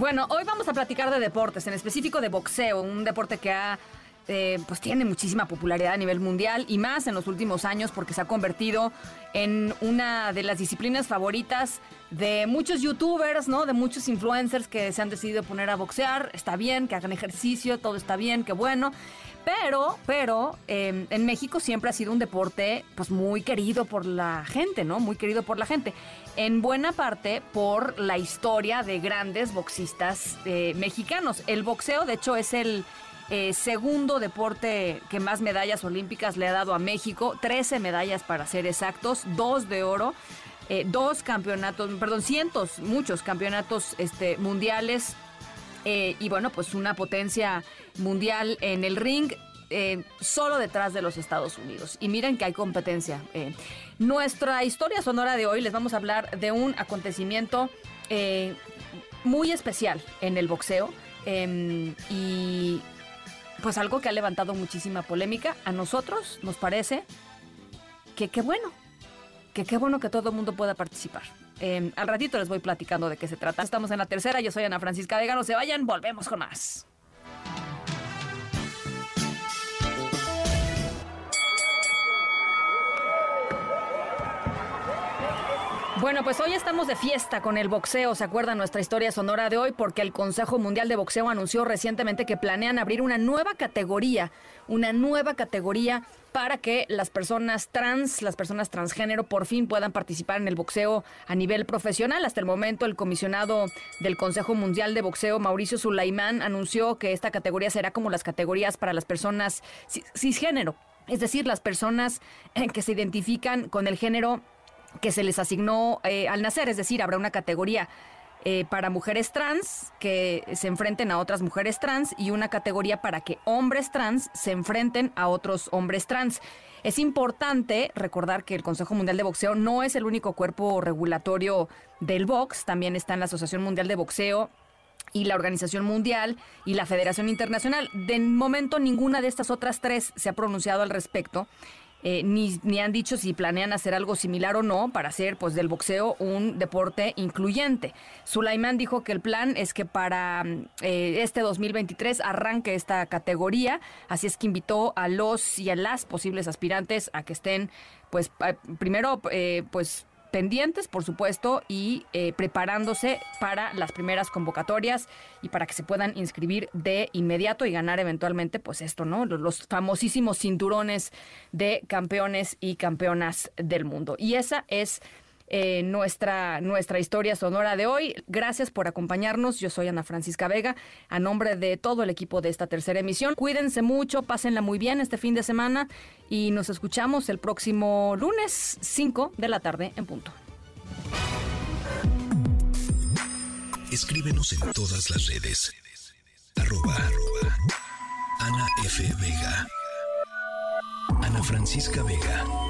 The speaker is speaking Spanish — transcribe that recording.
Bueno, hoy vamos a platicar de deportes, en específico de boxeo, un deporte que ha, eh, pues tiene muchísima popularidad a nivel mundial y más en los últimos años porque se ha convertido en una de las disciplinas favoritas de muchos youtubers, ¿no? De muchos influencers que se han decidido poner a boxear. Está bien, que hagan ejercicio, todo está bien, qué bueno. Pero, pero, eh, en México siempre ha sido un deporte, pues muy querido por la gente, ¿no? Muy querido por la gente en buena parte por la historia de grandes boxistas eh, mexicanos. El boxeo, de hecho, es el eh, segundo deporte que más medallas olímpicas le ha dado a México, 13 medallas para ser exactos, dos de oro. Eh, dos campeonatos, perdón, cientos, muchos campeonatos este, mundiales, y bueno, pues una potencia mundial en el ring. Eh, solo detrás de los Estados Unidos. Y miren que hay competencia. Eh. nuestra historia sonora de hoy les vamos a hablar de un acontecimiento eh, muy especial en el boxeo em, y pues algo que ha levantado muchísima polémica. A nosotros nos parece que qué bueno, que qué bueno que todo el mundo pueda participar. Em, al ratito les voy platicando de qué se trata. Estamos en la tercera, yo soy Ana Francisca Vega, no se vayan, volvemos con más. Bueno, pues hoy estamos de fiesta con el boxeo. ¿Se acuerdan nuestra historia sonora de hoy? Porque el Consejo Mundial de Boxeo anunció recientemente que planean abrir una nueva categoría, una nueva categoría para que las personas trans, las personas transgénero, por fin puedan participar en el boxeo a nivel profesional. Hasta el momento, el comisionado del Consejo Mundial de Boxeo, Mauricio Sulaimán, anunció que esta categoría será como las categorías para las personas cisgénero. Es decir, las personas que se identifican con el género que se les asignó eh, al nacer, es decir, habrá una categoría eh, para mujeres trans que se enfrenten a otras mujeres trans y una categoría para que hombres trans se enfrenten a otros hombres trans. Es importante recordar que el Consejo Mundial de Boxeo no es el único cuerpo regulatorio del box, también está en la Asociación Mundial de Boxeo y la Organización Mundial y la Federación Internacional. De momento ninguna de estas otras tres se ha pronunciado al respecto eh, ni, ni, han dicho si planean hacer algo similar o no para hacer pues del boxeo un deporte incluyente. Sulaimán dijo que el plan es que para eh, este 2023 arranque esta categoría, así es que invitó a los y a las posibles aspirantes a que estén pues primero eh, pues pendientes, por supuesto, y eh, preparándose para las primeras convocatorias y para que se puedan inscribir de inmediato y ganar eventualmente, pues esto, ¿no? Los, famosísimos cinturones de campeones y campeonas del mundo. Y esa es eh, nuestra, nuestra historia sonora de hoy. Gracias por acompañarnos. Yo soy Ana Francisca Vega, a nombre de todo el equipo de esta tercera emisión. Cuídense mucho, pásenla muy bien este fin de semana y nos escuchamos el próximo lunes 5 de la tarde en punto. Escríbenos en todas las redes. Arroba, Ana F. Vega. Ana Francisca Vega.